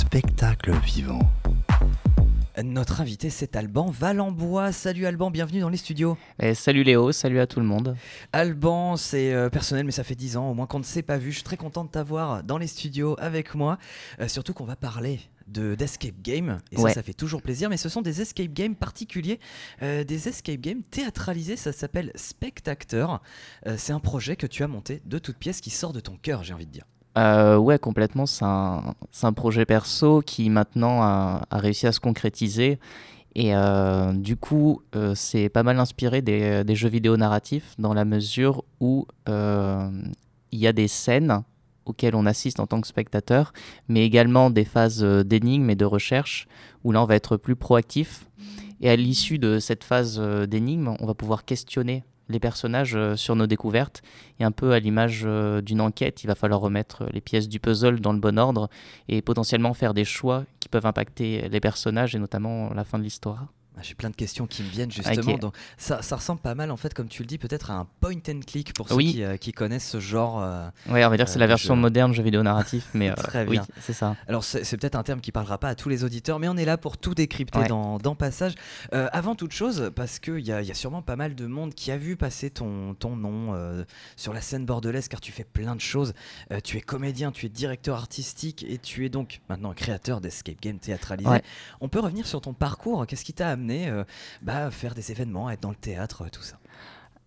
spectacle vivant. Notre invité, c'est Alban Valenbois. Salut Alban, bienvenue dans les studios. Et salut Léo, salut à tout le monde. Alban, c'est euh, personnel, mais ça fait 10 ans au moins qu'on ne s'est pas vu. Je suis très content de t'avoir dans les studios avec moi. Euh, surtout qu'on va parler de d'escape game et Ouais. ça ça fait toujours plaisir mais ce sont des escape games particuliers euh, des escape games théâtralisés ça s'appelle Spectateur Euh, c'est un projet que tu as monté de toutes pièces qui sort de ton cœur j'ai envie de dire Euh, ouais, complètement. C'est un, un projet perso qui maintenant a, réussi à se concrétiser. Et euh, du coup, euh, c'est pas mal inspiré des, jeux vidéo narratifs dans la mesure où euh, il y a des scènes auxquelles on assiste en tant que spectateur, mais également des phases d'énigmes et de recherche où là on va être plus proactif. Et à l'issue de cette phase d'énigmes, on va pouvoir questionner les personnages euh, sur nos découvertes et un peu à l'image euh, d'une enquête, il va falloir remettre les pièces du puzzle dans le bon ordre et potentiellement faire des choix qui peuvent impacter les personnages et notamment la fin de l'histoire. Ah, j'ai plein de questions qui me viennent justement donc ça, ça ressemble pas mal en fait comme tu le dis peut-être à un point and click pour ceux Oui. qui, euh, qui connaissent ce genre euh, Ouais, on va dire que c'est Euh, la de version jeu. moderne jeu vidéo narratif, mais euh, Très oui, bien. c'est ça. Alors c'est peut-être un terme qui parlera pas à tous les auditeurs, mais on est là pour tout décrypter Ouais. dans, dans Passage. Euh, avant toute chose, parce qu'il y a, y a sûrement pas mal de monde qui a vu passer ton, ton nom euh, sur la scène bordelaise, car tu fais plein de choses. Euh, tu es comédien, tu es directeur artistique et tu es donc maintenant créateur d'escape game théâtralisé. Ouais. On peut revenir sur ton parcours. Qu'est-ce qui t'a amené euh, bah, à faire des événements, à être dans le théâtre, euh, tout ça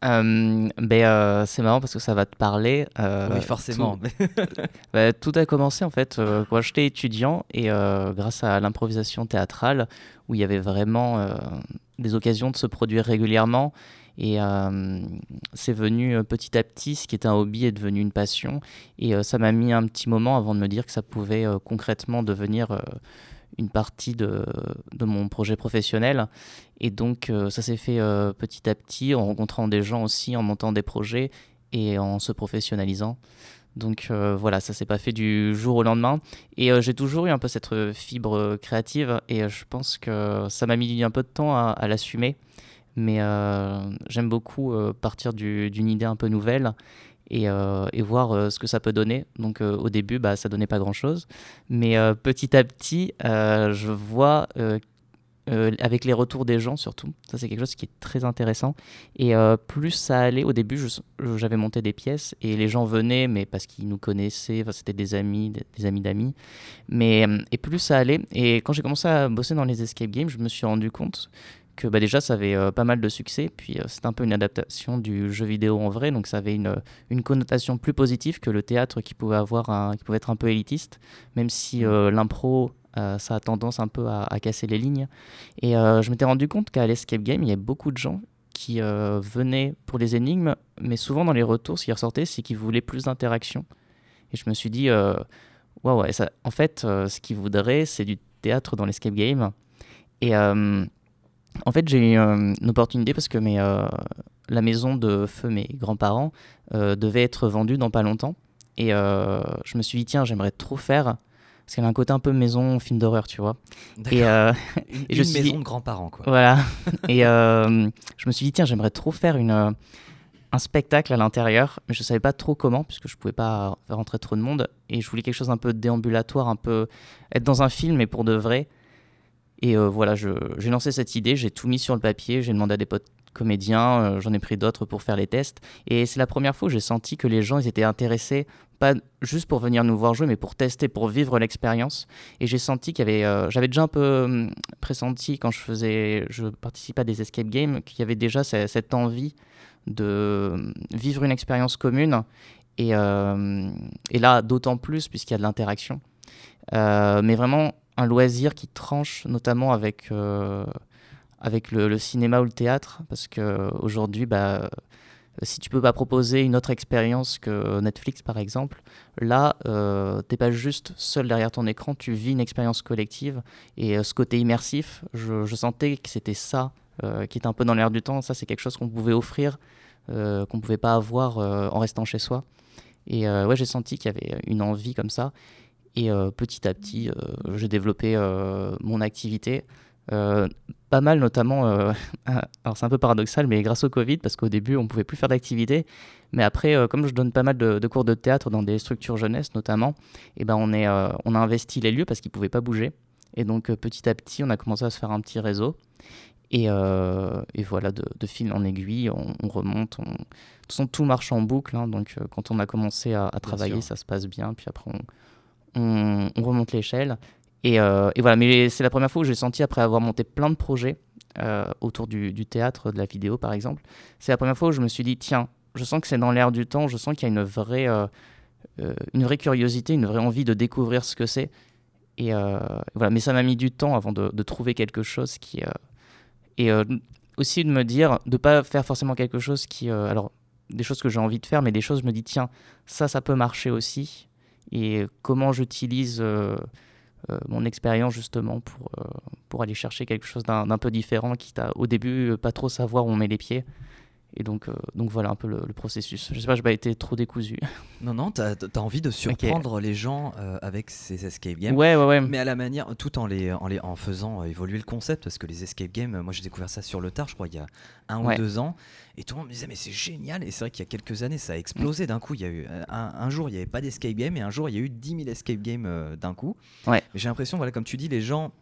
Euh, ben, euh, c'est marrant parce que ça va te parler. euh, Oui, forcément. Tout, bah, tout a commencé en fait quand j'étais étudiant et grâce à l'improvisation théâtrale où il y avait vraiment des occasions de se produire régulièrement. Et c'est venu petit à petit, ce qui était un hobby est devenu une passion. Et ça m'a mis un petit moment avant de me dire que ça pouvait concrètement devenir une partie de, de mon projet professionnel. Et donc euh, ça s'est fait euh, petit à petit en rencontrant des gens aussi, en montant des projets et en se professionnalisant. Donc euh, voilà, ça s'est pas fait du jour au lendemain. Et j'ai toujours eu un peu cette fibre créative et je pense que ça m'a mis un peu de temps à, l'assumer. Mais j'aime beaucoup partir du- d'une idée un peu nouvelle et, euh, et voir euh, ce que ça peut donner. Donc euh, au début, bah, ça donnait pas grand-chose. Mais petit à petit, je vois avec les retours des gens surtout. Ça, c'est quelque chose qui est très intéressant. Et plus ça allait, au début, j'avais monté des pièces et les gens venaient, mais parce qu'ils nous connaissaient, c'était des amis, des, des amis d'amis. Mais et plus ça allait. Et quand j'ai commencé à bosser dans les escape games, je me suis rendu compte que bah, déjà ça avait euh, pas mal de succès. Puis euh, c'est un peu une adaptation du jeu vidéo en vrai, donc ça avait une, une connotation plus positive que le théâtre qui pouvait avoir, un- qui pouvait être un peu élitiste, même si euh, l'impro euh, ça a tendance un peu à, à casser les lignes. Et euh, je m'étais rendu compte qu'à l'escape game, il y a beaucoup de gens qui euh, venaient pour les énigmes, mais souvent dans les retours, ce qui ressortait, c'est qu'ils voulaient plus d'interaction. Et je me suis dit, euh, waouh, ouais, en fait, euh, ce qu'ils voudraient, c'est du théâtre dans l'escape game. Et euh, en fait, j'ai eu euh, une opportunité parce que mes, euh, la maison de feu, mes grands-parents, euh, devait être vendue dans pas longtemps. Et euh, je me suis dit, tiens, j'aimerais trop faire. Parce qu'elle a un côté un peu maison, film d'horreur, tu vois. Et, Une, et je une suis maison dit- de grands-parents, quoi. voilà. Et je me suis dit, tiens, j'aimerais trop faire une, un spectacle à l'intérieur, mais je savais pas trop comment, puisque je pouvais pas faire rentrer trop de monde. Et je voulais quelque chose un peu déambulatoire, un peu être dans un film, mais pour de vrai. Et euh, voilà, j'ai lancé cette idée, j'ai tout mis sur le papier, j'ai demandé à des potes comédiens, euh, j'en ai pris d'autres pour faire les tests. Et c'est la première fois où j'ai senti que les gens ils étaient intéressés, pas juste pour venir nous voir jouer, mais pour tester, pour vivre l'expérience. Et j'ai senti qu'il y avait, euh, j'avais déjà un peu pressenti quand je faisais, je participais à des escape games, qu'il y avait déjà ce- cette envie de vivre une expérience commune. Et, et là, d'autant plus puisqu'il y a de l'interaction. Mais vraiment un loisir qui tranche notamment avec, euh, avec le, cinéma ou le théâtre, parce qu'aujourd'hui, bah, si tu peux pas proposer une autre expérience que Netflix par exemple, là, euh, t'es pas juste seul derrière ton écran, tu vis une expérience collective. Et euh, ce côté immersif, je, sentais que c'était ça euh, qui était un peu dans l'air du temps. Ça, c'est quelque chose qu'on pouvait offrir, qu'on pouvait pas avoir en restant chez soi. Et ouais, j'ai senti qu'il y avait une envie comme ça. Et euh, petit à petit, euh, j'ai développé euh, mon activité. pas mal notamment, alors c'est un peu paradoxal, mais grâce au Covid, parce qu'au début on pouvait plus faire d'activités, mais après, comme je donne pas mal de, cours de théâtre dans des structures jeunesse notamment, et eh ben on, est, on a investi les lieux parce qu'ils pouvaient pas bouger. Et donc petit à petit, on a commencé à se faire un petit réseau. Et, et voilà, de, fil en aiguille, on, remonte. On... De toute façon, tout marche en boucle. Hein, donc quand on a commencé à, travailler, ça se passe bien. Puis après, on, on remonte l'échelle. Euh, et, voilà, mais c'est la première fois où j'ai senti, après avoir monté plein de projets euh, autour du, théâtre, de la vidéo par exemple, c'est la première fois où je me suis dit, tiens, je sens que c'est dans l'air du temps, je sens qu'il y a une vraie, euh, une vraie curiosité, une vraie envie de découvrir ce que c'est. Et voilà, mais ça m'a mis du temps avant de, trouver quelque chose qui. et aussi de me dire, de pas faire forcément quelque chose qui. alors, des choses que j'ai envie de faire, mais des choses, je me dis, tiens, ça, ça peut marcher aussi. Et comment j'utilise euh, mon expérience justement pour, euh, pour aller chercher quelque chose d'un peu différent, qui t'a au début euh, pas trop savoir où on met les pieds. Et donc, donc voilà un peu le, processus. Je sais pas, je n'ai pas été trop décousu. Non, non, tu as, envie de surprendre les gens avec ces escape games. Ouais, ouais, ouais. Mais à la manière, tout en, les, en, les, en faisant évoluer le concept, parce que les escape games, moi j'ai découvert ça sur le tard, je crois, il y a un ou deux ans. Et tout le monde me disait, mais c'est génial. Et c'est vrai qu'il y a quelques années, ça a explosé d'un coup. Il y a eu euh, un, jour, il n'y avait pas d'escape game, et un jour, il y a eu 10 000 escape games euh, d'un coup. Ouais. J'ai l'impression, voilà, comme tu dis, les gens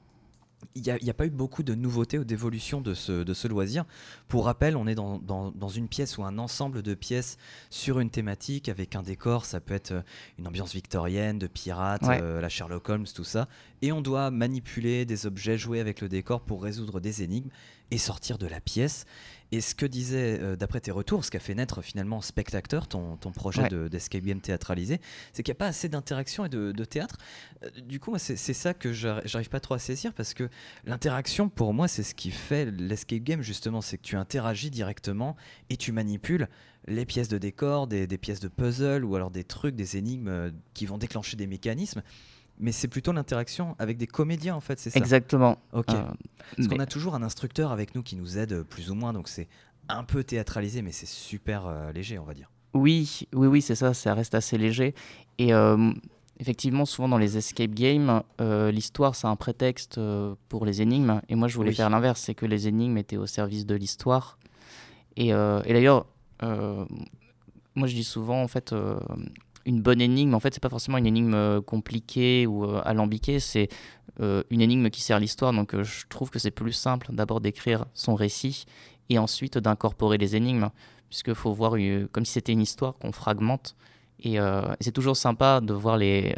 il n'y a, pas eu beaucoup de nouveautés ou d'évolution de ce, de ce loisir. Pour rappel, on est dans, dans, une pièce ou un ensemble de pièces sur une thématique avec un décor. Ça peut être euh, une ambiance victorienne, de pirates, la Sherlock Holmes, tout ça. Et on doit manipuler des objets, jouer avec le décor pour résoudre des énigmes et sortir de la pièce. Et ce que disait, euh, d'après tes retours, ce qu'a fait naître finalement Spectateur, ton, ton projet d'escape game théâtralisé, c'est qu'il n'y a pas assez d'interaction et de, théâtre. Euh, du coup, c'est ça que j'arrive pas trop à saisir parce que l'interaction, pour moi, c'est ce qui fait l'escape game justement, c'est que tu interagis directement et tu manipules les pièces de décor, des, des, pièces de puzzle ou alors des trucs, des énigmes euh, qui vont déclencher des mécanismes mais c'est plutôt l'interaction avec des comédiens en fait, c'est ça? Exactement. Ok. Euh, Parce qu'on a toujours un instructeur avec nous qui nous aide plus ou moins, donc c'est un peu théâtralisé, mais c'est super euh, léger, on va dire. Oui, oui, oui, c'est ça, ça reste assez léger. Et euh, effectivement, souvent dans les escape games, l'histoire c'est un prétexte pour les énigmes. Et moi, je voulais faire l'inverse, c'est que les énigmes étaient au service de l'histoire. Et, et d'ailleurs, moi je dis souvent, en fait, une bonne énigme, en fait, c'est pas forcément une énigme euh, compliquée ou euh, alambiquée, c'est euh, une énigme qui sert l'histoire. Donc, je trouve que c'est plus simple d'abord d'écrire son récit et ensuite d'incorporer les énigmes, puisqu'il faut voir comme si c'était une histoire qu'on fragmente. Et, c'est toujours sympa de voir les.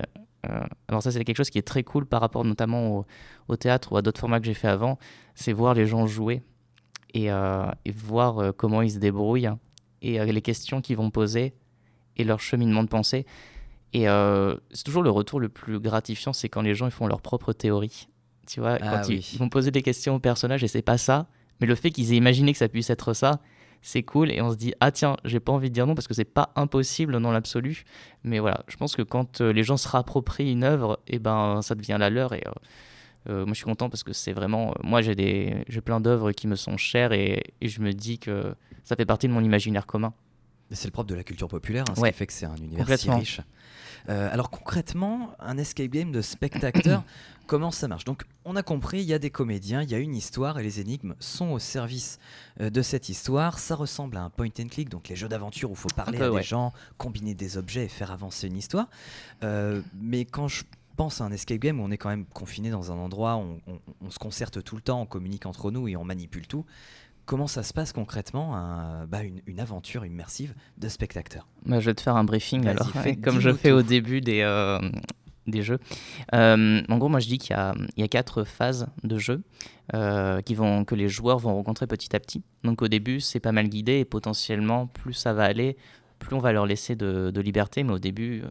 alors, ça, c'est quelque chose qui est très cool par rapport notamment au, théâtre ou à d'autres formats que j'ai fait avant, c'est voir les gens jouer et, et voir comment ils se débrouillent et les questions qu'ils vont poser et leur cheminement de pensée. Et euh, c'est toujours le retour le plus gratifiant, c'est quand les gens ils font leur propre théorie. Tu vois, ah quand ils, vont poser des questions aux personnages et c'est pas ça, mais le fait qu'ils aient imaginé que ça puisse être ça, c'est cool et on se dit ah tiens j'ai pas envie de dire non parce que c'est pas impossible dans l'absolu mais voilà je pense que quand euh, les gens se rapproprient une œuvre et eh ben ça devient la leur et euh, moi je suis content parce que c'est vraiment moi j'ai des j'ai plein d'œuvres qui me sont chères et, et, je me dis que ça fait partie de mon imaginaire commun c'est le propre de la culture populaire, hein, ce qui fait que c'est un univers si riche. Euh, alors concrètement, un escape game de spectateur, comment ça marche? Donc on a compris, il y a des comédiens, il y a une histoire et les énigmes sont au service euh, de cette histoire. Ça ressemble à un point and click, donc les jeux d'aventure où il faut parler à des gens, combiner des objets et faire avancer une histoire. Euh, mais quand je pense à un escape game où on est quand même confiné dans un endroit, on, on se concerte tout le temps, on communique entre nous et on manipule tout comment ça se passe concrètement, bah, une, aventure immersive de spectateur bah, Je vais te faire un briefing alors, comme je fais au début des, euh, des jeux. Euh, en gros, moi je dis qu'il y, y, a quatre phases de jeu euh, qui vont, que les joueurs vont rencontrer petit à petit. Donc au début, c'est pas mal guidé et potentiellement, plus ça va aller, plus on va leur laisser de, de liberté. Mais au début,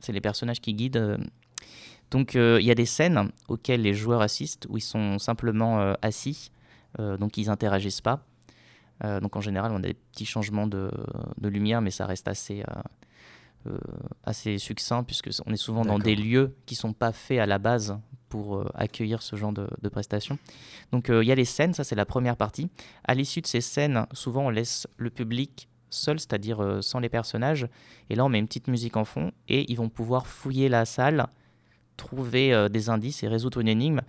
c'est les personnages qui guident. Donc il y a des scènes auxquelles les joueurs assistent où ils sont simplement assis donc ils interagissent pas. Euh, donc en général, on a des petits changements de, lumière, mais ça reste assez, euh, assez succinct, puisque on est souvent dans des lieux qui sont pas faits à la base pour accueillir ce genre de, prestations. Donc il y a les scènes, ça c'est la première partie. À l'issue de ces scènes, souvent on laisse le public seul, c'est-à-dire sans les personnages. Et là, on met une petite musique en fond et ils vont pouvoir fouiller la salle, trouver des indices et résoudre une énigme.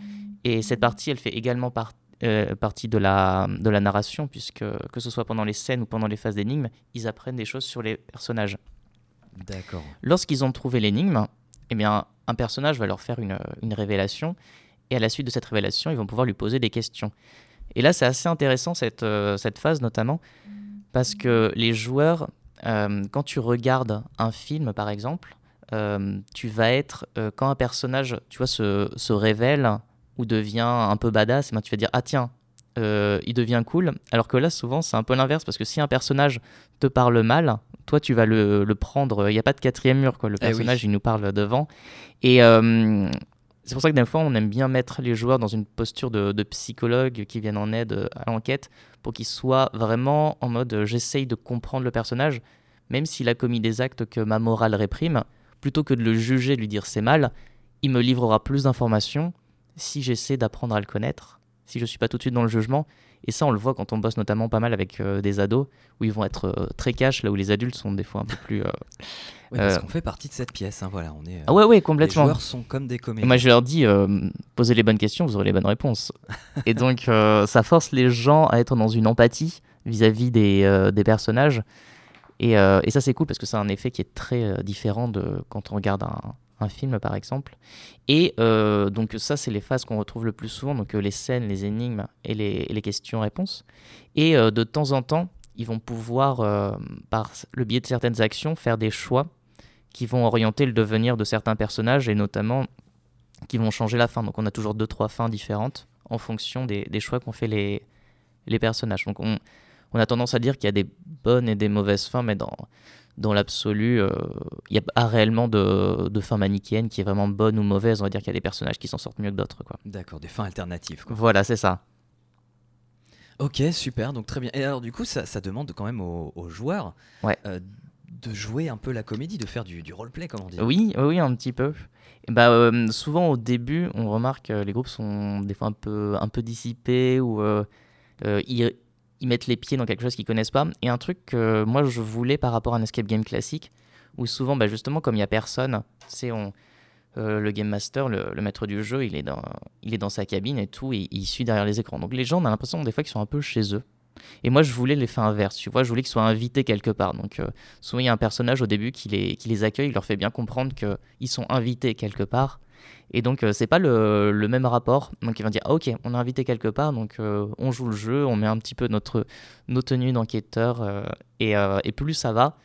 Et cette partie, elle fait également partie de la, de la narration, puisque que ce soit pendant les scènes ou pendant les phases d'énigmes, ils apprennent des choses sur les personnages. D'accord. Lorsqu'ils ont trouvé l'énigme, eh bien, un personnage va leur faire une, une, révélation, et à la suite de cette révélation, ils vont pouvoir lui poser des questions. Et là, c'est assez intéressant cette, euh, cette phase notamment, parce que les joueurs, euh, quand tu regardes un film par exemple, euh, tu vas être, quand un personnage, tu vois, se, se révèle ou devient un peu badass, eh ben, tu vas dire, ah tiens, il devient cool. Alors que là, souvent, c'est un peu l'inverse, parce que si un personnage te parle mal, toi, tu vas le, le prendre. Il n'y a pas de quatrième mur, quoi. Le eh personnage, il nous parle devant. Et c'est pour ça que des fois, on aime bien mettre les joueurs dans une posture de, de psychologue qui viennent en aide à l'enquête pour qu'ils soient vraiment en mode euh, j'essaye de comprendre le personnage, même s'il a commis des actes que ma morale réprime, plutôt que de le juger, de lui dire c'est mal, il me livrera plus d'informations si j'essaie d'apprendre à le connaître, si je ne suis pas tout de suite dans le jugement. Et ça, on le voit quand on bosse notamment pas mal avec euh, des ados, où ils vont être euh, très cash, là où les adultes sont des fois un peu plus oui, parce euh, qu'on fait partie de cette pièce. Hein, voilà, on est, ah ouais, ouais, complètement. Les joueurs sont comme des comédiens. moi, je leur dis, euh, posez les bonnes questions, vous aurez les bonnes réponses. et donc, euh, ça force les gens à être dans une empathie vis-à-vis des, des, personnages. Et, et ça, c'est cool parce que c'est un effet qui est très différent de quand on regarde un, un film, par exemple. Et donc, ça, c'est les phases qu'on retrouve le plus souvent, donc les scènes, les énigmes et les, questions-réponses. Et de temps en temps, ils vont pouvoir, par le biais de certaines actions, faire des choix qui vont orienter le devenir de certains personnages et notamment qui vont changer la fin. Donc on a toujours deux, trois fins différentes en fonction des, choix qu'ont fait les, les personnages. Donc on, on a tendance à dire qu'il y a des bonnes et des mauvaises fins, mais dans, dans l'absolu, euh, il n'y a pas réellement de, de, fin manichéenne qui est vraiment bonne ou mauvaise. On va dire qu'il y a des personnages qui s'en sortent mieux que d'autres. D'accord, des fins alternatives. Quoi. Voilà, c'est ça. Ok, super, donc très bien. Et alors du coup, ça, ça demande quand même aux, joueurs ouais. Euh, de jouer un peu la comédie, de faire du, du roleplay, comme on dit. Oui, oui, un petit peu. bah, euh, souvent au début, on remarque que les groupes sont des fois un peu, un peu dissipés ou euh, euh, ils, mettent les pieds dans quelque chose qu'ils connaissent pas. Et un truc que moi je voulais par rapport à un escape game classique, où souvent, bah, justement, comme il n'y a personne, c'est on. le game master, le, maître du jeu, il est, dans, il est dans sa cabine et tout, il suit derrière les écrans. Donc les gens, on a l'impression des fois qu'ils sont un peu chez eux. Et moi, je voulais l'effet inverse, tu vois, je voulais qu'ils soient invités quelque part. Donc, euh, souvent, il y a un personnage au début qui les, qui les accueille, il leur fait bien comprendre qu'ils sont invités quelque part. Et donc, euh, c'est pas le, même rapport. Donc, ils vont dire, ah, ok, on est invité quelque part, donc euh, on joue le jeu, on met un petit peu notre, nos tenues d'enquêteur, et, et, plus ça va,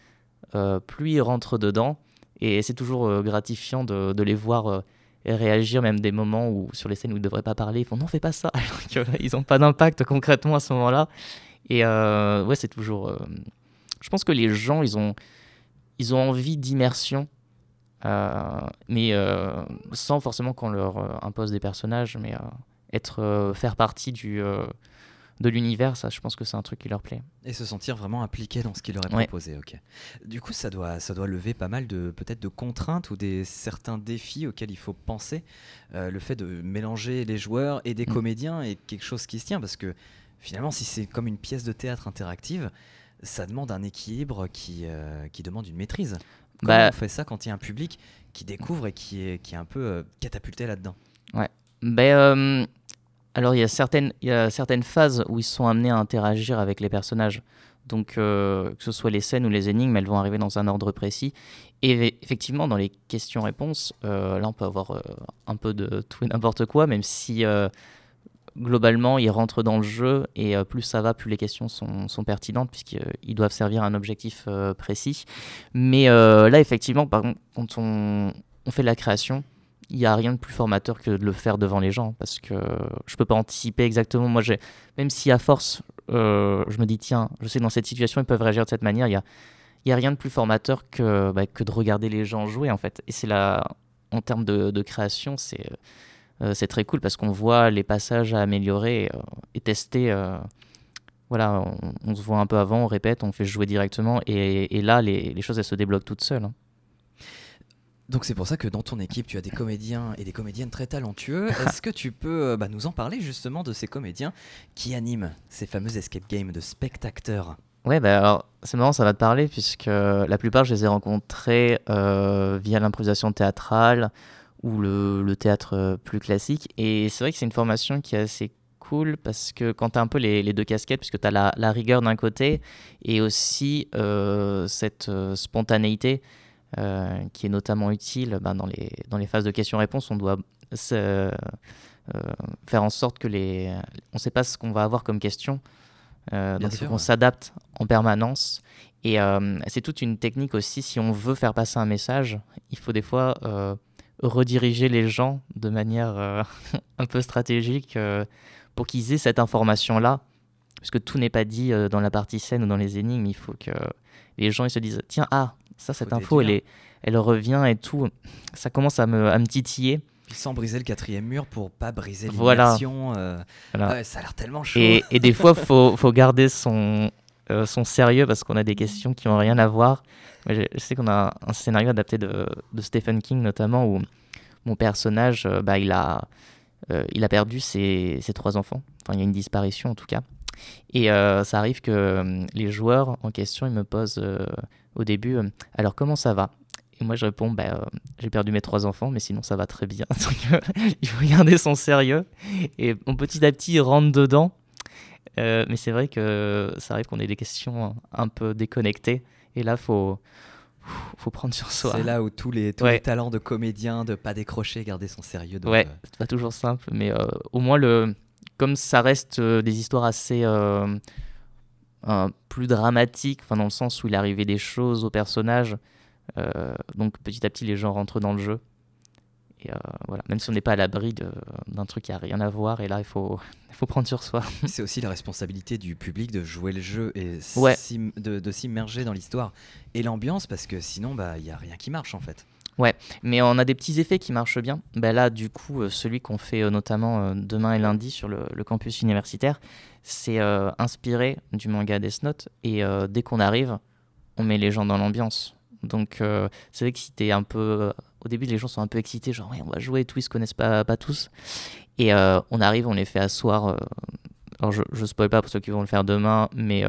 plus ils rentrent dedans. Et c'est toujours gratifiant de, les voir réagir, même des moments où sur les scènes où ils ne devraient pas parler, ils font non, fais pas ça. ils n'ont pas d'impact concrètement à ce moment-là. Et euh, ouais, c'est toujours. Euh, je pense que les gens, ils ont, ils ont envie d'immersion, euh, mais sans forcément qu'on leur impose des personnages, mais être, faire partie du de l'univers, ça, je pense que c'est un truc qui leur plaît. Et se sentir vraiment impliqué dans ce qu'il leur est proposé, ok. Du coup, ça doit, ça doit lever pas mal de peut-être de contraintes ou des certains défis auxquels il faut penser. Euh, le fait de mélanger les joueurs et des mm. comédiens est quelque chose qui se tient parce que finalement, si c'est comme une pièce de théâtre interactive, ça demande un équilibre qui, euh, qui demande une maîtrise. Comment bah on fait ça quand il y a un public qui découvre et qui est, qui est un peu euh, catapulté là-dedans? Ouais. Ben, alors il y, a certaines, y a certaines phases où ils sont amenés à interagir avec les personnages. Donc euh, que ce soit les scènes ou les énigmes, elles vont arriver dans un ordre précis. Et effectivement, dans les questions-réponses, là on peut avoir un peu de tout et n'importe quoi, même si globalement ils rentrent dans le jeu et plus ça va, plus les questions sont, sont pertinentes puisqu'ils doivent servir à un objectif précis. Mais là effectivement, par contre, quand on, fait la création, il n'y a rien de plus formateur que de le faire devant les gens parce que je peux pas anticiper exactement. Moi, j'ai même si à force, euh, je me dis tiens, je sais dans cette situation ils peuvent réagir de cette manière, il y a, y a rien de plus formateur que, bah, que de regarder les gens jouer en fait. Et c'est là, en termes de, de création, c'est euh, c'est très cool parce qu'on voit les passages à améliorer et, euh, tester. voilà, on, se voit un peu avant, on répète, on fait jouer directement et, et là les, les, choses elles se débloquent toutes seules. Hein. Donc c'est pour ça que dans ton équipe, tu as des comédiens et des comédiennes très talentueux. Est-ce que tu peux euh, bah, nous en parler justement de ces comédiens qui animent ces fameux escape games de spectateurs? Ouais, bah alors c'est marrant, ça va te parler puisque la plupart je les ai rencontrés euh, via l'improvisation théâtrale ou le, théâtre plus classique. Et c'est vrai que c'est une formation qui est assez cool parce que quand tu as un peu les, deux casquettes, puisque tu as la, rigueur d'un côté et aussi cette spontanéité qui est notamment utile ben, dans, les, dans les phases de questions-réponses, on doit se, faire en sorte que les... On ne sait pas ce qu'on va avoir comme question. Euh, donc faut qu'on s'adapte en permanence. Et euh, c'est toute une technique aussi, si on veut faire passer un message, il faut des fois euh, rediriger les gens de manière un peu stratégique pour qu'ils aient cette information-là. Parce que tout n'est pas dit dans la partie scène ou dans les énigmes, il faut que les gens ils se disent tiens, ah, ça, cette info, elle, est, elle revient et tout. Ça commence à me, à me titiller sans briser le quatrième mur pour pas briser l'immersion. Euh, ça a l'air tellement chaud. Et, et des fois, faut, faut garder son, euh, son sérieux parce qu'on a des questions qui n'ont rien à voir. Je, sais qu'on a un scénario adapté de, Stephen King notamment où mon personnage, euh, bah, il, a, il a perdu ses, trois enfants. Enfin, il y a une disparition en tout cas. Et ça arrive que les joueurs en question, ils me posent au début, alors comment ça va? Et moi, je réponds, bah, euh, j'ai perdu mes trois enfants, mais sinon, ça va très bien. il faut garder son sérieux. Et mon petit à petit, il rentre dedans. Euh, mais c'est vrai que ça arrive qu'on ait des questions un peu déconnectées. Et là, il faut, faut prendre sur soi. C'est là où tous les, tous les talents de comédien, de pas décrocher, garder son sérieux. Donc, ouais, c'est pas toujours simple. Mais euh, au moins, le, comme ça reste des histoires assez... plus dramatiques, enfin, dans le sens où il arrivait des choses aux personnages euh, donc petit à petit, les gens rentrent dans le jeu. Et euh, voilà, même si on n'est pas à l'abri d'un truc qui a rien à voir, et là il faut, il faut prendre sur soi. C'est aussi la responsabilité du public de jouer le jeu et de, s'immerger dans l'histoire et l'ambiance, parce que sinon bah, il n'y a rien qui marche en fait. Ouais, mais on a des petits effets qui marchent bien. Bah là, du coup, euh, celui qu'on fait notamment demain et lundi sur le, campus universitaire, c'est inspiré du manga Death Note. Et dès qu'on arrive, on met les gens dans l'ambiance. Donc euh, c'est vrai que si t'es un peu... Euh, au début, les gens sont un peu excités, genre ouais, on va jouer et tout, ils se connaissent pas, pas tous. Et euh, on arrive, on les fait asseoir. alors je, je spoil pas pour ceux qui vont le faire demain, mais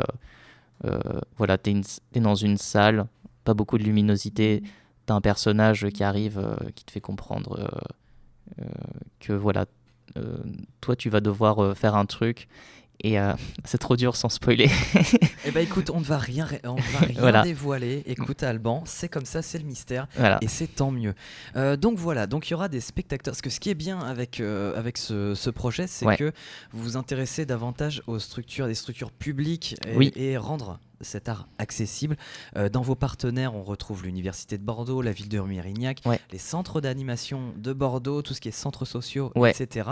voilà, t'es, es dans une salle, pas beaucoup de luminosité, t'as un personnage qui arrive, qui te fait comprendre que voilà, toi tu vas devoir faire un truc et euh, c'est trop dur sans spoiler. eh ben écoute, on ne va rien, on va rien dévoiler. Écoute Alban, c'est comme ça, c'est le mystère. Et c'est tant mieux. Euh, donc voilà, donc il y aura des spectateurs. Parce que ce qui est bien avec, euh, avec ce, ce projet, c'est que vous vous intéressez davantage aux structures, des structures publiques et, rendre cet art accessible. dans vos partenaires, on retrouve l'Université de Bordeaux, la ville de Mérignac, les centres d'animation de Bordeaux, tout ce qui est centres sociaux, etc.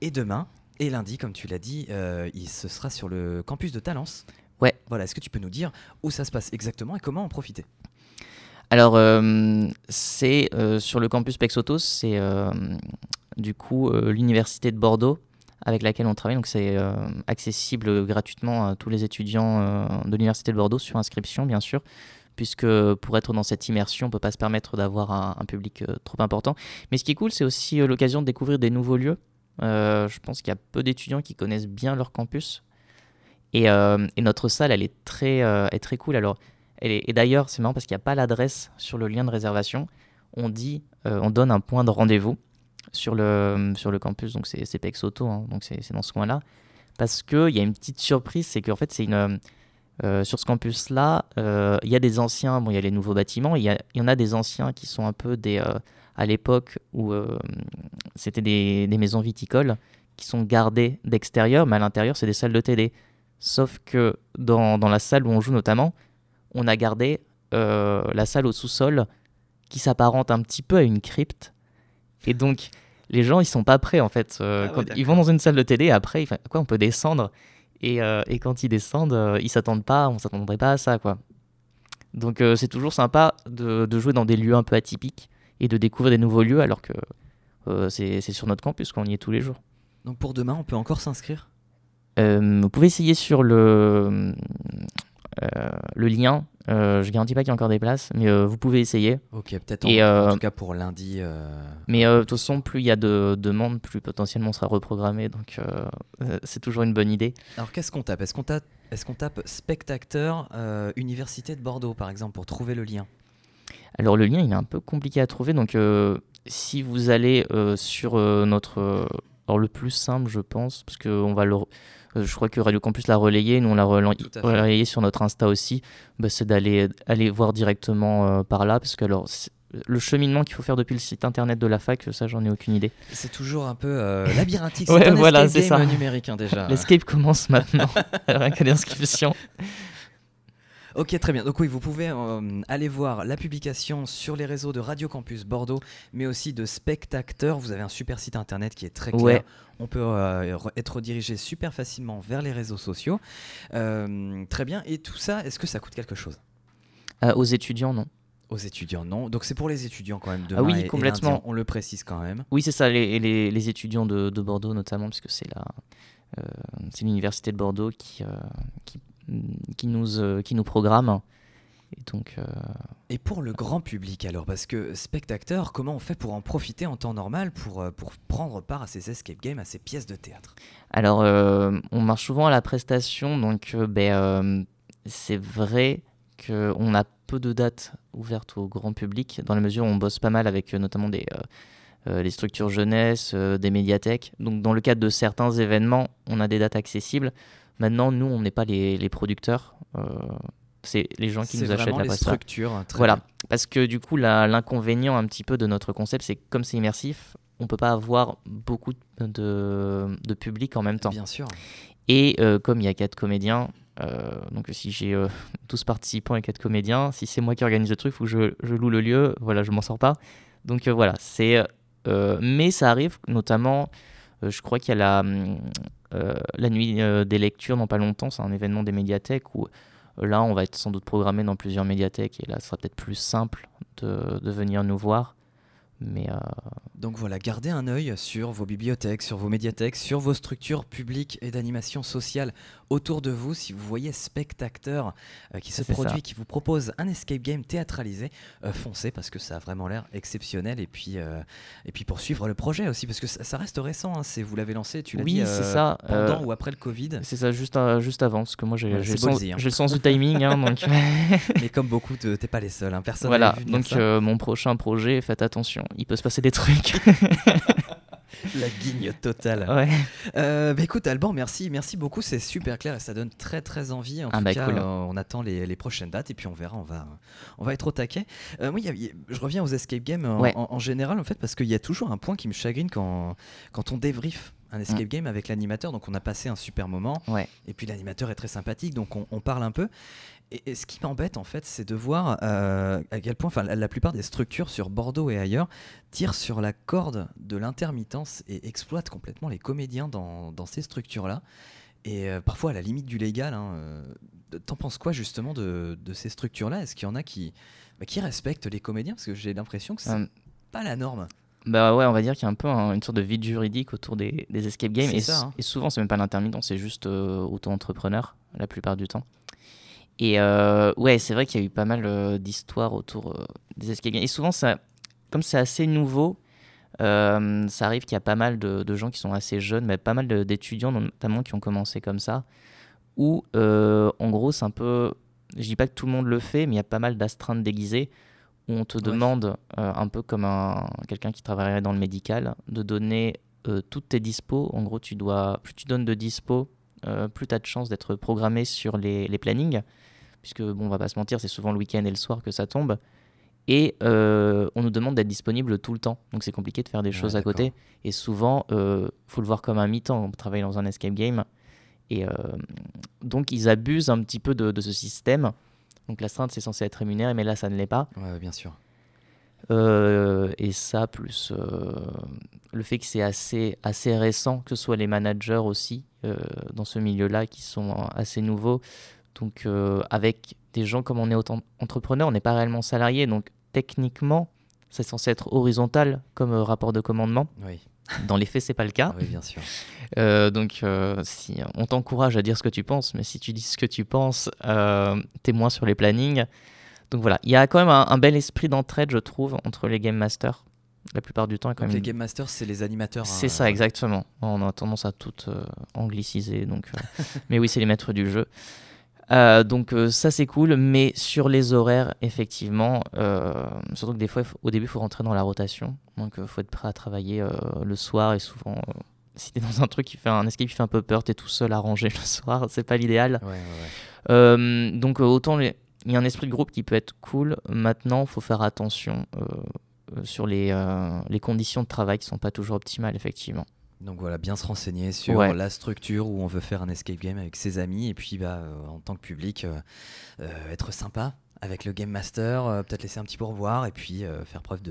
Et demain, et lundi, comme tu l'as dit, euh, il, ce sera sur le campus de Talence. Ouais. Voilà, est-ce que tu peux nous dire où ça se passe exactement et comment en profiter? Alors, euh, c'est euh, sur le campus Pexotos, c'est du coup l'université de Bordeaux avec laquelle on travaille. Donc, c'est accessible gratuitement à tous les étudiants de l'université de Bordeaux sur inscription, bien sûr puisque pour être dans cette immersion, on ne peut pas se permettre d'avoir un, public trop important. Mais ce qui est cool, c'est aussi l'occasion de découvrir des nouveaux lieux. Euh, je pense qu'il y a peu d'étudiants qui connaissent bien leur campus. Et, euh, notre salle, elle est très, euh, est très cool. Alors, elle est, et d'ailleurs, c'est marrant parce qu'il n'y a pas l'adresse sur le lien de réservation. On dit, on donne un point de rendez-vous sur le, sur le campus. Donc, c'est Pex Auto, hein, donc c'est dans ce coin-là. Parce qu'il y a une petite surprise, c'est qu'en fait, c'est une. sur ce campus-là, il y a des anciens, bon, il y a les nouveaux bâtiments, il y, y, en a des anciens qui sont un peu des, à l'époque où euh, c'était des, maisons viticoles qui sont gardées d'extérieur, mais à l'intérieur, c'est des salles de TD. Sauf que dans, la salle où on joue notamment, on a gardé euh, la salle au sous-sol qui s'apparente un petit peu à une crypte. Et donc, les gens, ils sont pas prêts en fait. Euh, ah ils vont dans une salle de TD, après, quoi, on peut descendre? Et, quand ils descendent, ils s'attendent pas, on s'attendrait pas à ça, quoi. Donc, c'est toujours sympa de, jouer dans des lieux un peu atypiques et de découvrir des nouveaux lieux alors que euh, c'est sur notre campus qu'on y est tous les jours. Donc pour demain, on peut encore s'inscrire? Euh, Vous pouvez essayer sur le, euh, le lien. je garantis pas qu'il y a encore des places, mais vous pouvez essayer. Ok, peut-être en, tout cas pour lundi. Mais de toute façon, plus il y a de demandes, plus potentiellement on sera reprogrammé. Donc c'est toujours une bonne idée. Alors qu'est-ce qu'on tape? Est-ce qu'on tape, est qu'on tape spectateur Université de Bordeaux, par exemple, pour trouver le lien? Alors le lien, il est un peu compliqué à trouver, donc euh, si vous allez sur notre. alors, le plus simple, je pense, parce qu'on va le. Je crois que Radio Campus l'a relayé, nous on l'a relayé sur notre Insta aussi, bah, c'est d'aller aller voir directement par là, parce que alors le cheminement qu'il faut faire depuis le site internet de la fac, ça j'en ai aucune idée. C'est toujours un peu euh, labyrinthique. ouais, c'est un voilà, c'est ça. numérique hein, déjà. L'escape commence maintenant, avec l'inscription. Ok, très bien. Donc oui, vous pouvez euh, aller voir la publication sur les réseaux de Radio Campus Bordeaux, mais aussi de Spectateur. Vous avez un super site internet qui est très clair. On peut euh, être redirigé super facilement vers les réseaux sociaux. très bien. Et tout ça, est-ce que ça coûte quelque chose? Aux étudiants, non. Aux étudiants, non. Donc c'est pour les étudiants quand même. de ah oui, complètement. on le précise quand même. Oui, c'est ça, les, les, les, étudiants de, de, Bordeaux notamment, puisque c'est la, euh, c'est l'université de Bordeaux qui, euh, qui, qui, nous, euh, qui nous programme. Et, donc, et pour le grand public alors, parce que spectateur, comment on fait pour en profiter en temps normal, pour, pour prendre part à ces escape games, à ces pièces de théâtre? Alors, on marche souvent à la prestation, donc ben, c'est vrai qu'on a peu de dates ouvertes au grand public, dans la mesure où on bosse pas mal avec euh, notamment des, euh, euh, les structures jeunesse, des médiathèques. Donc dans le cadre de certains événements, on a des dates accessibles. Maintenant, nous, on n'est pas les, les producteurs. c'est les gens qui nous achètent la les structures. voilà, parce que du coup, l'inconvénient un petit peu de notre concept, c'est que comme c'est immersif, on peut pas avoir beaucoup de, de public en même temps. Bien sûr. Et comme il y a quatre comédiens, euh, donc si j'ai 12 euh, participants et 4 comédiens, si c'est moi qui organise le truc, faut que je, je, loue le lieu, voilà, je m'en sors pas. Donc euh, voilà, c'est... mais ça arrive notamment, je crois qu'il y a la, la nuit des lectures dans pas longtemps, c'est un événement des médiathèques où là on va être sans doute programmé dans plusieurs médiathèques et là ce sera peut-être plus simple de, de venir nous voir. Mais Donc voilà, gardez un œil sur vos bibliothèques, sur vos médiathèques, sur vos structures publiques et d'animation sociale autour de vous. Si vous voyez spectateur euh, qui se produit, qui vous propose un escape game théâtralisé, euh, foncez parce que ça a vraiment l'air exceptionnel. Et puis, euh, et puis poursuivre le projet aussi, parce que ça, reste récent. Hein, vous l'avez lancé, tu l'as oui, dit, ça. pendant ou après le Covid. C'est ça, juste, juste avant, parce que moi j'ai le, sens, hein. le sens du timing. Hein, donc... Mais comme beaucoup, t'es pas les seuls. personne Voilà, donc mon prochain projet, faites attention, il peut se passer des trucs. La guigne totale. Ouais. Euh, bah écoute, Alban, merci, merci beaucoup. C'est super clair et ça donne très très envie. En ah tout bah cas, euh, on attend les, les, prochaines dates et puis on verra. On va, on va être au taquet. Euh, moi, je reviens aux escape games en, général en fait parce qu'il y a toujours un point qui me chagrine quand, quand on débrief un escape mm. game avec l'animateur. Donc on a passé un super moment. Ouais. Et puis l'animateur est très sympathique, donc on, on parle un peu. Et, ce qui m'embête en fait, c'est de voir euh, à quel point la, la, plupart des structures sur Bordeaux et ailleurs tirent sur la corde de l'intermittence et exploitent complètement les comédiens dans, dans ces structures-là. Et euh, parfois à la limite du légal. Hein, euh, T'en penses quoi justement de, de ces structures-là? Est-ce qu'il y en a qui, bah, qui respectent les comédiens? Parce que j'ai l'impression que c'est pas la norme. Bah ouais, on va dire qu'il y a un peu une sorte de vide juridique autour des, des escape games. Et, ça, hein. et, souvent, c'est même pas l'intermittent, c'est juste auto-entrepreneur la plupart du temps. Et euh, ouais, c'est vrai qu'il y a eu pas mal euh, d'histoires autour euh, des games. Et souvent, ça, comme c'est assez nouveau, ça arrive qu'il y a pas mal de, gens qui sont assez jeunes, mais pas mal d'étudiants notamment qui ont commencé comme ça. Où, en gros, c'est un peu. Je dis pas que tout le monde le fait, mais il y a pas mal d'astreintes déguisées où on te demande, un peu comme un, quelqu'un qui travaillerait dans le médical, de donner toutes tes dispos. En gros, tu dois, plus tu donnes de dispos, plus tu as de chances d'être programmé sur les, les plannings puisque bon, on va pas se mentir, c'est souvent le week-end et le soir que ça tombe. Et euh, on nous demande d'être disponible tout le temps. Donc c'est compliqué de faire des choses à côté. Et souvent, il euh, faut le voir comme un mi-temps. On travaille dans un escape game. Et euh, donc ils abusent un petit peu de, ce système. Donc la l'astreinte, c'est censé être rémunéré, mais là, ça ne l'est pas. Ouais, bien sûr. Et ça, plus le fait que c'est assez, assez récent, que ce soit les managers aussi, dans ce milieu-là, qui sont assez nouveaux. Donc euh, avec des gens comme on est autant entrepreneur, on n'est pas réellement salarié, donc techniquement, c'est censé être horizontal comme euh, rapport de commandement. Oui. Dans les faits, c'est pas le cas. Oui, bien sûr. Euh, donc, si on t'encourage à dire ce que tu penses, mais si tu dis ce que tu penses, t'es moins sur les plannings. Donc voilà, il y a quand même un, bel esprit d'entraide, je trouve, entre les game masters. La plupart du temps, quand donc même. Les game masters, c'est les animateurs. C'est hein, ça, exactement. On a tendance à tout angliciser, donc. mais oui, c'est les maîtres du jeu. Euh, donc ça c'est cool, mais sur les horaires, effectivement, surtout que des fois au début il faut rentrer dans la rotation, donc il faut être prêt à travailler le soir et souvent si t'es dans un truc qui fait un escape qui fait un peu peur, t'es tout seul à ranger le soir, c'est pas l'idéal. donc autant il y a un esprit de groupe qui peut être cool, maintenant faut faire attention sur les, les conditions de travail qui sont pas toujours optimales effectivement. Donc voilà, bien se renseigner sur la structure où on veut faire un escape game avec ses amis et puis bah, euh, en tant que public, euh, euh, être sympa avec le game master, peut-être laisser un petit pourboire et puis faire preuve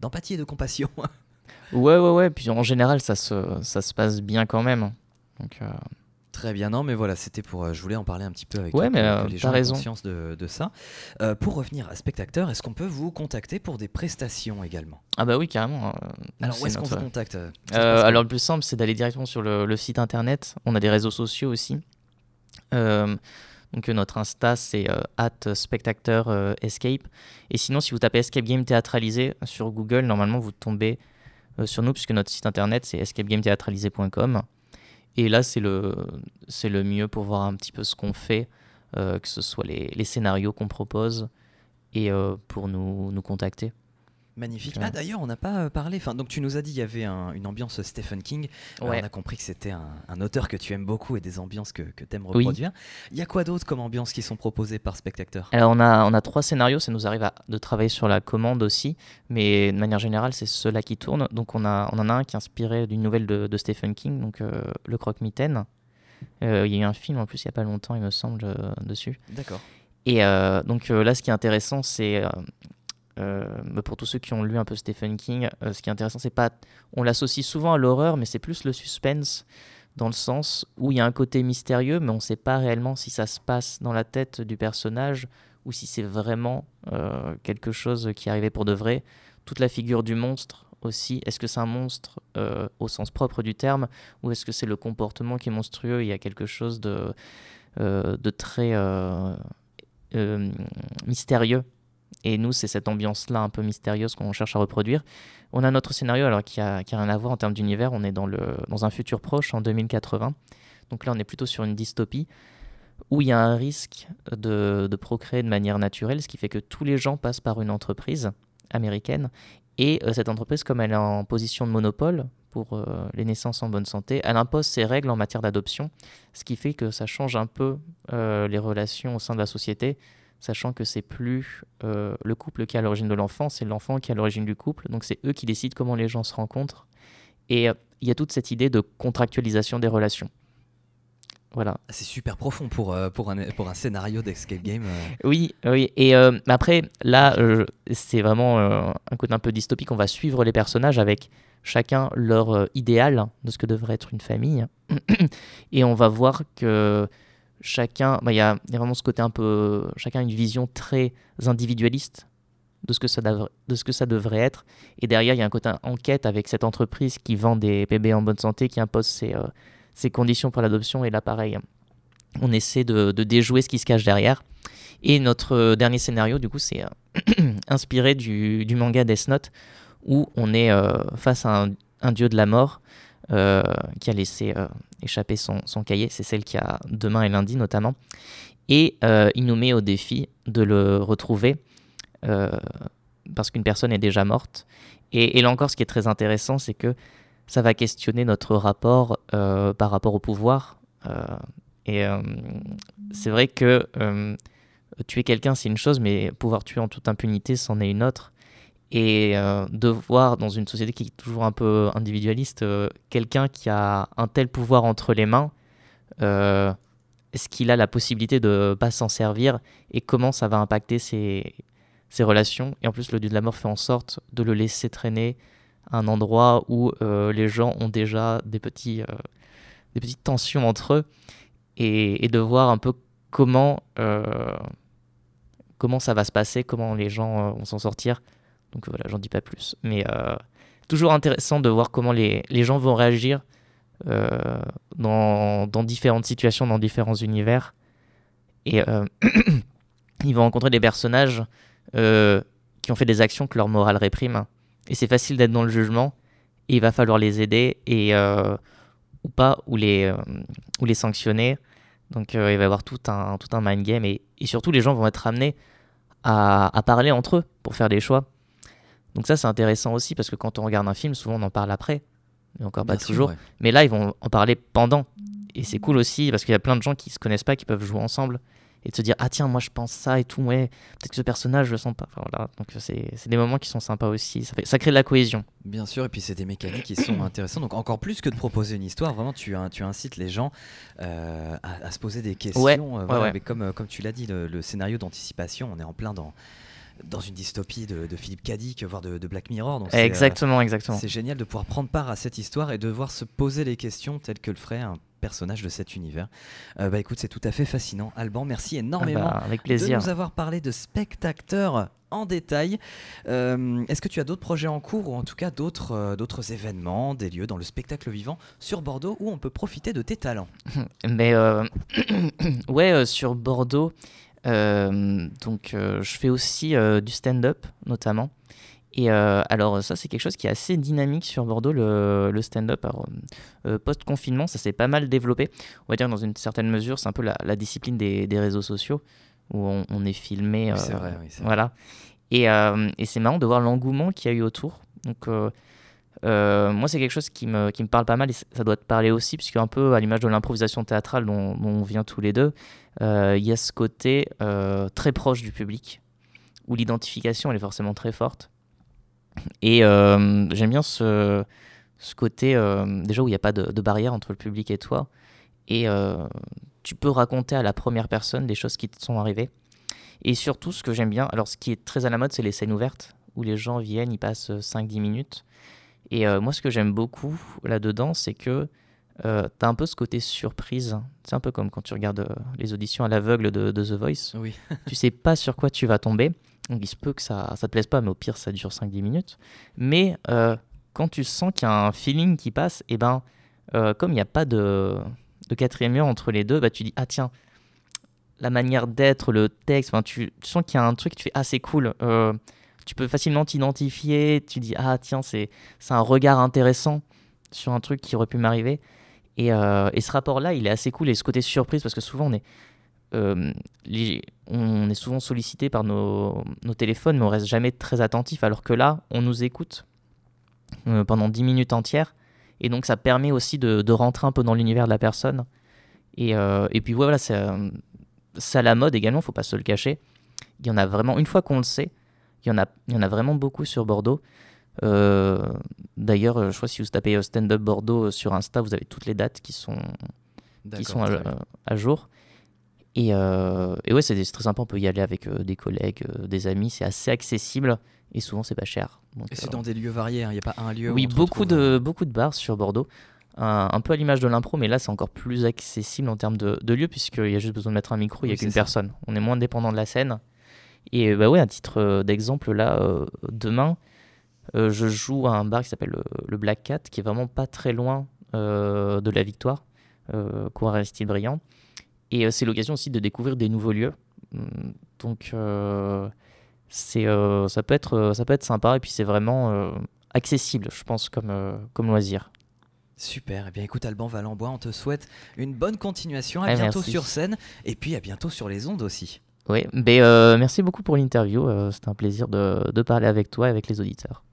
d'empathie et de compassion. ouais, ouais, ouais. Puis en général, ça se, ça se passe bien quand même. Donc, Très bien, non, mais voilà, c'était pour. Euh, je voulais en parler un petit peu avec ouais, mais, euh, les gens raison. conscience de, de ça. Euh, pour revenir à Spectateur, est-ce qu'on peut vous contacter pour des prestations également? Ah, bah oui, carrément. alors, où est-ce qu'on vous contacte Alors, le plus simple, c'est d'aller directement sur le, site internet. On a des réseaux sociaux aussi. donc, notre Insta, c'est at Spectateur Escape. Et sinon, si vous tapez Escape Game théâtralisé sur Google, normalement, vous tombez sur nous, puisque notre site internet, c'est escapegamethéâtralisé.com. Et là, c'est le, le mieux pour voir un petit peu ce qu'on fait, euh, que ce soit les, les scénarios qu'on propose et euh, pour nous, nous contacter. Magnifique. Ah d'ailleurs, on n'a pas euh, parlé. Enfin, donc tu nous as dit il y avait une ambiance Stephen King. on a compris que c'était un, auteur que tu aimes beaucoup et des ambiances que, que tu aimes reproduire. Il y a quoi d'autre comme ambiances qui sont proposées par Spectateur? Alors on a on a trois scénarios. Ça nous arrive à, de travailler sur la commande aussi, mais de manière générale, c'est ceux-là qui tournent. Donc on a on en a un qui est inspiré d'une nouvelle de, Stephen King, donc euh, Le Croque-Mitaine. Euh, il y a eu un film en plus il y a pas longtemps, il me semble, dessus. D'accord. Et donc là, ce qui est intéressant, c'est euh, pour tous ceux qui ont lu un peu Stephen King, euh, ce qui est intéressant, c'est pas. On l'associe souvent à l'horreur, mais c'est plus le suspense, dans le sens où il y a un côté mystérieux, mais on ne sait pas réellement si ça se passe dans la tête du personnage ou si c'est vraiment euh, quelque chose qui est arrivé pour de vrai. Toute la figure du monstre aussi, est-ce que c'est un monstre au sens propre du terme, ou est-ce que c'est le comportement qui est monstrueux Il y a quelque chose de très mystérieux? Et nous, c'est cette ambiance-là un peu mystérieuse qu'on cherche à reproduire. On a notre scénario alors qui a, rien à voir en termes d'univers. On est dans, un futur proche, en 2080. Donc là, on est plutôt sur une dystopie où il y a un risque de, de, procréer de manière naturelle, ce qui fait que tous les gens passent par une entreprise américaine. Et euh, cette entreprise, comme elle est en position de monopole pour euh, les naissances en bonne santé, elle impose ses règles en matière d'adoption, ce qui fait que ça change un peu euh, les relations au sein de la société sachant que c'est plus euh, le couple qui est à l'origine de l'enfant, c'est l'enfant qui est à l'origine du couple. Donc c'est eux qui décident comment les gens se rencontrent. Et euh, il y a toute cette idée de contractualisation des relations. Voilà. Ah, c'est super profond pour, euh, pour, un, pour un scénario d'escape game. Oui, oui. Et après, là, c'est vraiment un côté un peu dystopique. On va suivre les personnages avec chacun leur idéal de ce que devrait être une famille. Et on va voir que chacun, bah, il y, a, vraiment ce côté un peu, chacun une vision très individualiste de ce que ça, de ce que ça devrait être. Et derrière, il y a un côté enquête avec cette entreprise qui vend des bébés en bonne santé, qui impose ses, euh, conditions pour l'adoption. Et là, pareil, on essaie de, déjouer ce qui se cache derrière. Et notre euh, dernier scénario, du coup, c'est euh, inspiré du, manga Death Note, où on est face à un, dieu de la mort qui a laissé échapper son, cahier. C'est celle qui a demain et lundi notamment. Et euh, il nous met au défi de le retrouver parce qu'une personne est déjà morte. Et, là encore, ce qui est très intéressant, c'est que ça va questionner notre rapport par rapport au pouvoir. et c'est vrai que tuer quelqu'un, c'est une chose, mais pouvoir tuer en toute impunité, c'en est une autre. Et euh, de voir dans une société qui est toujours un peu individualiste, euh, quelqu'un qui a un tel pouvoir entre les mains, euh, est-ce qu'il a la possibilité de pas s'en servir et comment ça va impacter ses, ses, relations? Et en plus, le dieu de la mort fait en sorte de le laisser traîner à un endroit où les gens ont déjà des, petits, des petites tensions entre eux et, et de voir un peu comment, comment ça va se passer, comment les gens vont s'en sortir. Donc voilà, j'en dis pas plus. Mais euh, toujours intéressant de voir comment les, les gens vont réagir euh, dans, dans, différentes situations, dans différents univers. Et euh, ils vont rencontrer des personnages qui ont fait des actions que leur morale réprime. Et c'est facile d'être dans le jugement. Et il va falloir les aider et ou pas, ou les, ou les sanctionner. Donc il va y avoir tout un, tout un mind game et, et surtout les gens vont être amenés à, à, parler entre eux pour faire des choix. Donc ça c'est intéressant aussi parce que quand on regarde un film, souvent on en parle après, mais encore pas toujours. Mais là ils vont en parler pendant. Et c'est cool aussi parce qu'il y a plein de gens qui se connaissent pas, qui peuvent jouer ensemble. Et de se dire ah tiens moi je pense ça et tout ouais. Peut-être que ce personnage je le sens pas enfin, voilà. Donc c'est des moments qui sont sympas aussi. Ça, fait, ça crée de la cohésion. Bien sûr. Et puis c'est des mécaniques qui sont intéressantes. Donc encore plus que de proposer une histoire vraiment tu, tu incites les gens euh, à, se poser des questions ouais, euh, voilà, mais comme, euh, comme tu l'as dit le, scénario d'anticipation on est en plein dans dans une dystopie de, Philippe Cadic, voire de, Black Mirror. Donc exactement, exactement. C'est génial de pouvoir prendre part à cette histoire et de devoir se poser les questions telles que le ferait un personnage de cet univers. Euh, bah écoute, c'est tout à fait fascinant. Alban, merci énormément ah bah, avec plaisir. de nous avoir parlé de spectateurs en détail. Euh, est-ce que tu as d'autres projets en cours ou en tout cas d'autres euh, d'autres événements, des lieux dans le spectacle vivant sur Bordeaux où on peut profiter de tes talents? Mais ouais, sur Bordeaux, donc je fais aussi du stand-up notamment. Et euh, alors ça c'est quelque chose qui est assez dynamique sur Bordeaux, le, stand-up. Euh, Post-confinement, ça s'est pas mal développé. On va dire dans une certaine mesure, c'est un peu la, discipline des, réseaux sociaux où on, est filmé. c'est vrai, oui, voilà. Et, et c'est marrant de voir l'engouement qu'il y a eu autour. Donc moi c'est quelque chose qui me, qui me parle pas mal et ça doit te parler aussi, puisque un peu à l'image de l'improvisation théâtrale dont, on vient tous les deux, il y a ce côté très proche du public, où l'identification est forcément très forte. Et euh, j'aime bien ce, ce côté, euh, déjà où il n'y a pas de, barrière entre le public et toi. Et euh, tu peux raconter à la première personne des choses qui te sont arrivées. Et surtout, ce que j'aime bien, alors ce qui est très à la mode, c'est les scènes ouvertes, où les gens viennent, ils passent 5-10 minutes. Et moi, ce que j'aime beaucoup là-dedans, c'est que euh, tu as un peu ce côté surprise. C'est un peu comme quand tu regardes les auditions à l'aveugle de, de, The Voice. Oui. tu sais pas sur quoi tu vas tomber. Donc il se peut que ça ne te plaise pas, mais au pire, ça dure 5-10 minutes. Mais euh, quand tu sens qu'il y a un feeling qui passe, et eh ben, euh, comme il n'y a pas de, de quatrième mur entre les deux, bah, tu dis Ah, tiens, la manière d'être, le texte, tu, tu, sens qu'il y a un truc, tu fais Ah, c'est cool. Euh, tu peux facilement t'identifier. Tu dis Ah, tiens, c'est un regard intéressant sur un truc qui aurait pu m'arriver. Et, et, ce rapport-là, il est assez cool. Et ce côté surprise, parce que souvent, on est euh, on est souvent sollicité par nos, téléphones, mais on reste jamais très attentif, alors que là, on nous écoute euh, pendant 10 minutes entières, et donc ça permet aussi de, rentrer un peu dans l'univers de la personne. Et, euh, et puis voilà, c'est à la mode également, faut pas se le cacher. Il y en a vraiment, une fois qu'on le sait, il y, en a, il y en a vraiment beaucoup sur Bordeaux. D'ailleurs, je crois que si vous tapez Stand Up Bordeaux sur Insta, vous avez toutes les dates qui sont, qui sont à jour. Euh, et, ouais, c'est très sympa, on peut y aller avec euh, des collègues, euh, des amis, c'est assez accessible et souvent c'est pas cher. et c'est dans des lieux variés, il hein, n'y a pas un lieu Oui, beaucoup, de, beaucoup de bars sur Bordeaux. un peu à l'image de l'impro, mais là c'est encore plus accessible en termes de, de lieu, puisqu'il y a juste besoin de mettre un micro, il n'y a qu'une personne. On est moins dépendant de la scène. Et bah ouais, à titre d'exemple, là, demain, je joue à un bar qui s'appelle le, Black Cat, qui est vraiment pas très loin de la Victoire, euh, Aristide Briand. Et euh, c'est l'occasion aussi de découvrir des nouveaux lieux. Hum, donc, euh, c'est, euh, ça, peut être, ça peut être sympa et puis c'est vraiment accessible, je pense, comme, comme loisir. Super, et eh bien écoute Alban Valenbois, on te souhaite une bonne continuation, à bientôt sur scène et puis à bientôt sur les ondes aussi. Oui, mais, merci beaucoup pour l'interview, c'était un plaisir de, de parler avec toi et avec les auditeurs.